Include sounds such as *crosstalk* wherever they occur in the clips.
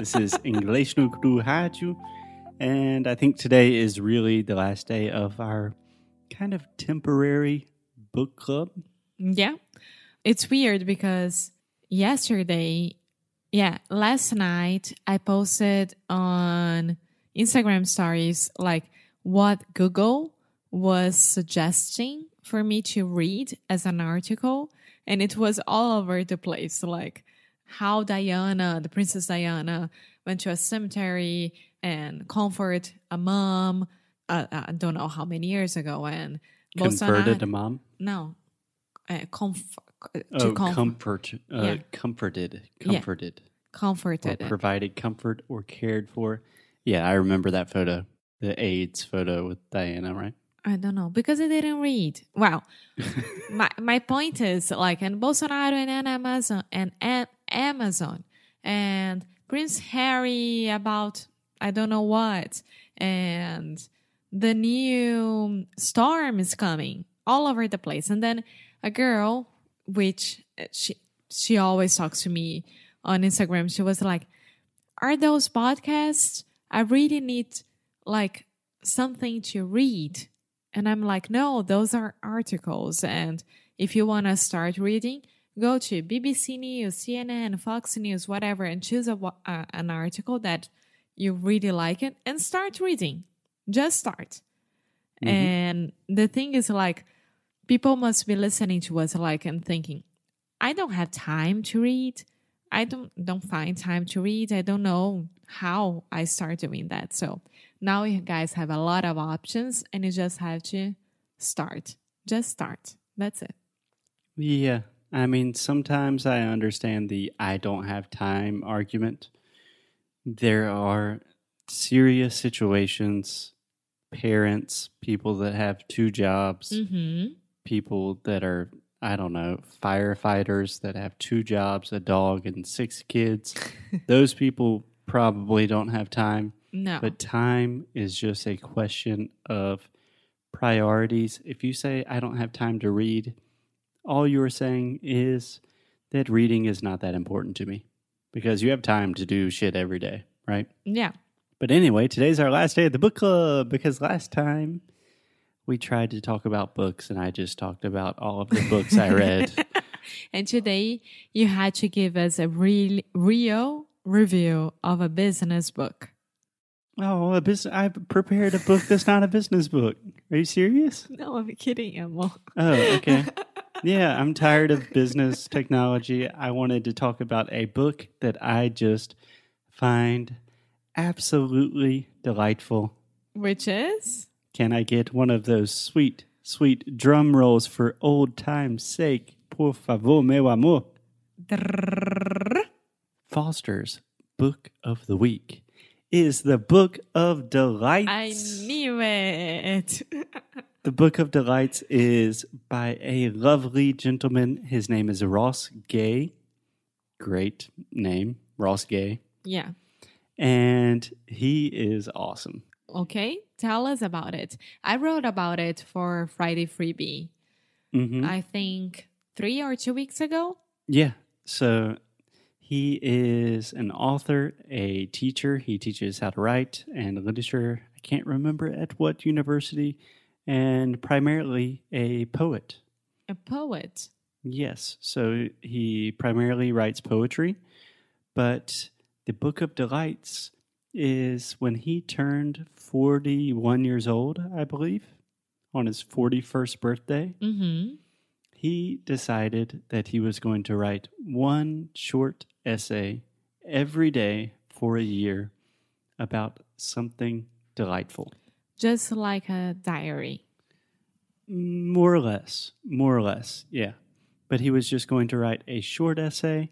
this is English no Cru Rádio, and I think today is really the last day of our kind of temporary book club. Yeah. It's weird because yesterday, yeah, last night I posted on Instagram stories like what Google was suggesting for me to read as an article. And it was all over the place, like how Diana, the Princess Diana, went to a cemetery and comfort a mom. Uh, I don't know how many years ago, and Converted Bolsonaro- a mom. no, uh, comf- to Oh, comf- comfort. Uh, Yeah. Comforted. Yeah. Comforted. Or comforted. provided comfort or cared for. Yeah, I remember that photo. The AIDS photo with Diana, right? I don't know because I didn't read. Well, *laughs* my my point is like, and Bolsonaro and, and Amazon and, and Amazon and Prince Harry about I don't know what, and the new storm is coming all over the place, and then a girl, which uh, she she always talks to me on Instagram, she was like, "Are those podcasts? I really need like something to read." And I'm like, no, those are articles. And if you want to start reading, go to BBC News, CNN, Fox News, whatever, and choose a, uh, an article that you really like it and start reading. Just start. And the thing is, like, people must be listening to us, like, and thinking, I don't have time to read. I don't don't find time to read. I don't know how I start doing that. So now you guys have a lot of options and you just have to start. Just start. That's it. Yeah. I mean, sometimes I understand the I don't have time argument. There are serious situations, parents, people that have two jobs, Mm-hmm. people that are, I don't know, firefighters that have two jobs, a dog, and six kids. *laughs* Those people probably don't have time. No. But time is just a question of priorities. If you say, I don't have time to read, all you are saying is that reading is not that important to me because you have time to do shit every day, right? yeah. But anyway, today's our last day at the book club because last time we tried to talk about books and I just talked about all of the books I read. *laughs* And today you had to give us a real real review of a business book. Oh, a business! I prepared a book that's not a business book. Are you serious? No, I'm kidding, Emma. Oh, okay. *laughs* yeah, I'm tired of business technology. I wanted to talk about a book that I just find absolutely delightful. Which is Can I get one of those sweet, sweet drum rolls for old time's sake? Por favor, meu amor. Foster's Book of the Week is the Book of Delights. I knew it. *laughs* The Book of Delights is by a lovely gentleman. His name is Ross Gay. Great name, Ross Gay. yeah. And he is awesome. Okay. Tell us about it. I wrote about it for Friday Freebie. hmm I think three or two weeks ago. Yeah. So he is an author, a teacher. He teaches how to write and literature. I can't remember at what university, and primarily a poet. A poet. Yes. So he primarily writes poetry, but the Book of Delights is when he turned 41 years old, I believe, on his 41st birthday. Mm-hmm. He decided that he was going to write one short essay every day for a year about something delightful. Just like a diary. More or less. More or less, yeah. But he was just going to write a short essay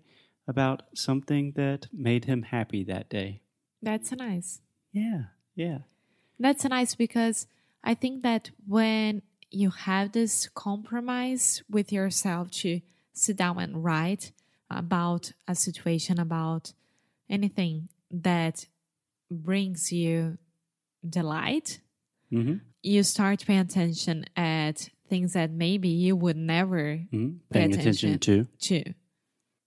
about something that made him happy that day. That's nice. Yeah, yeah. That's nice because I think that when you have this compromise with yourself to sit down and write about a situation, about anything that brings you delight, hmm you start paying attention at things that maybe you would never hmm Pay Paying attention, attention. to. to.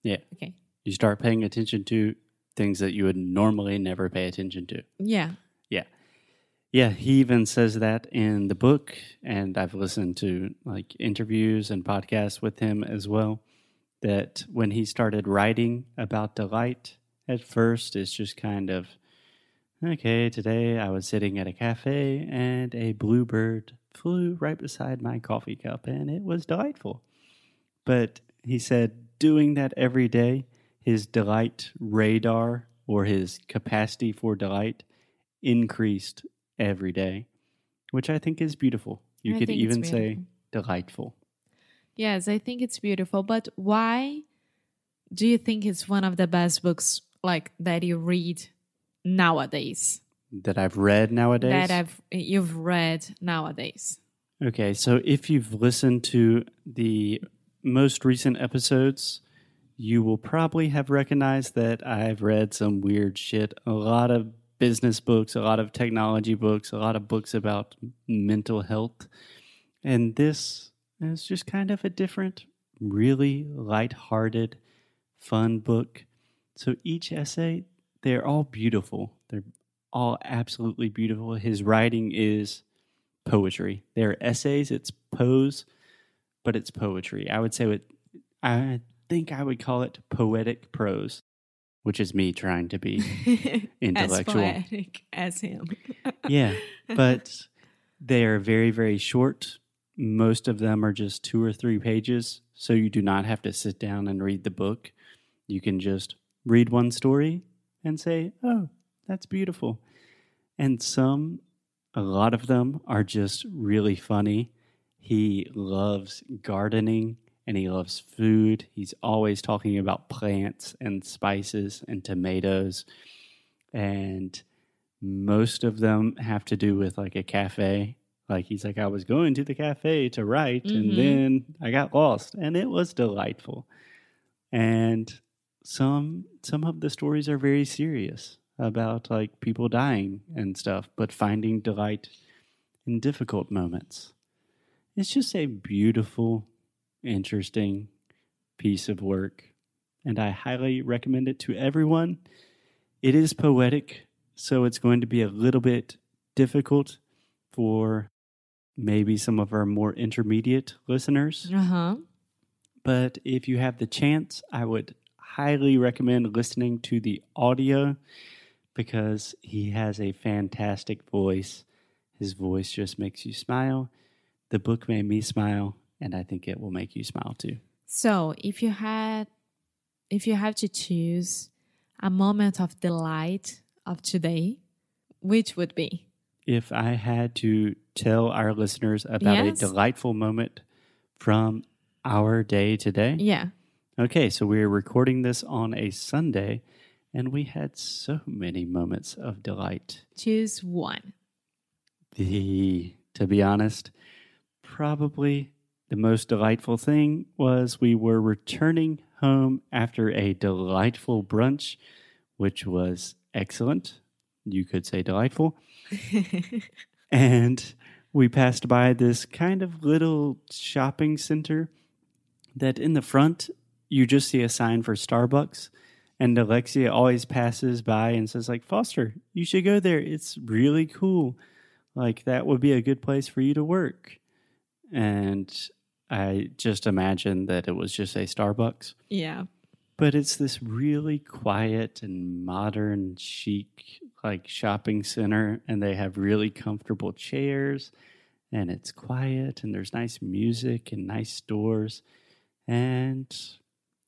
Yeah. Okay. You start paying attention to things that you would normally never pay attention to. Yeah. Yeah. Yeah, he even says that in the book, and I've listened to like interviews and podcasts with him as well. That when he started writing about delight, at first it's just kind of okay. Today I was sitting at a cafe and a bluebird flew right beside my coffee cup, and it was delightful. But he said doing that every day, his delight radar or his capacity for delight increased every day, which I think is beautiful. You I could even say delightful. Yes, I think it's beautiful. But why do you think it's one of the best books like that you read nowadays? That I've read nowadays. That I've you've read nowadays. okay, so if you've listened to the most recent episodes, you will probably have recognized that I've read some weird shit. A lot of business books, a lot of technology books, a lot of books about mental health. And this is just kind of a different, really light-hearted, fun book. So each essay, they're all beautiful. They're all absolutely beautiful. His writing is poetry. They're essays, it's prose, but it's poetry. I would say it I think I would call it poetic prose, which is me trying to be *laughs* Intellectual. as poetic as him. *laughs* yeah, but they are very, very short. Most of them are just two or three pages, so you do not have to sit down and read the book. You can just read one story and say, Oh, that's beautiful. And some, a lot of them are just really funny. He loves gardening and he loves food. He's always talking about plants and spices and tomatoes. And most of them have to do with like a cafe. Like he's like, I was going to the cafe to write, Mhm. and then I got lost, and it was delightful. And some some of the stories are very serious about like people dying and stuff, but finding delight in difficult moments. It's just a beautiful, interesting piece of work, and I highly recommend it to everyone. It is poetic, so it's going to be a little bit difficult for maybe some of our more intermediate listeners. Uh huh. But if you have the chance, I would highly recommend listening to the audio because he has a fantastic voice. His voice just makes you smile. The book made me smile, and I think it will make you smile too. So, if you had, if you have to choose a moment of delight of today, which would be? If I had to tell our listeners about Yes. a delightful moment from our day today, Yeah. Okay, so we're recording this on a Sunday, and we had so many moments of delight. Choose one. The, to be honest, probably the most delightful thing was we were returning home after a delightful brunch, which was excellent. You could say delightful. *laughs* and we passed by this kind of little shopping center that in the front you just see a sign for Starbucks and Alexia always passes by and says like Foster you should go there. It's really cool. Like that would be a good place for you to work. And I just imagined that it was just a Starbucks. Yeah. but it's this really quiet and modern chic like shopping center and they have really comfortable chairs and it's quiet and there's nice music and nice stores and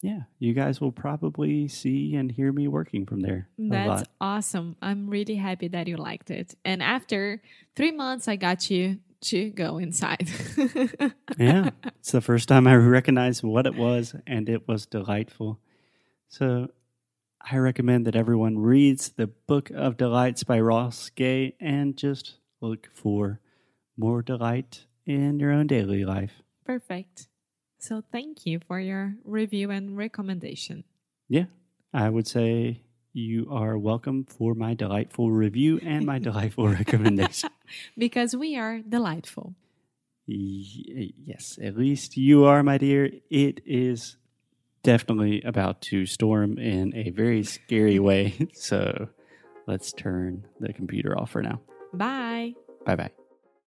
yeah you guys will probably see and hear me working from there That's awesome. I'm really happy that you liked it. And after three months, I got you to go inside. *laughs* yeah it's the first time i recognized what it was and it was delightful so i recommend that everyone reads the book of delights by ross gay and just look for more delight in your own daily life Perfect. So thank you for your review and recommendation. yeah i would say you are welcome for my delightful review and my *laughs* delightful recommendation *laughs* Because we are delightful. Y- yes, at least you are, my dear. It is definitely about to storm in a very scary way. *laughs* So let's turn the computer off for now. Bye. Bye bye.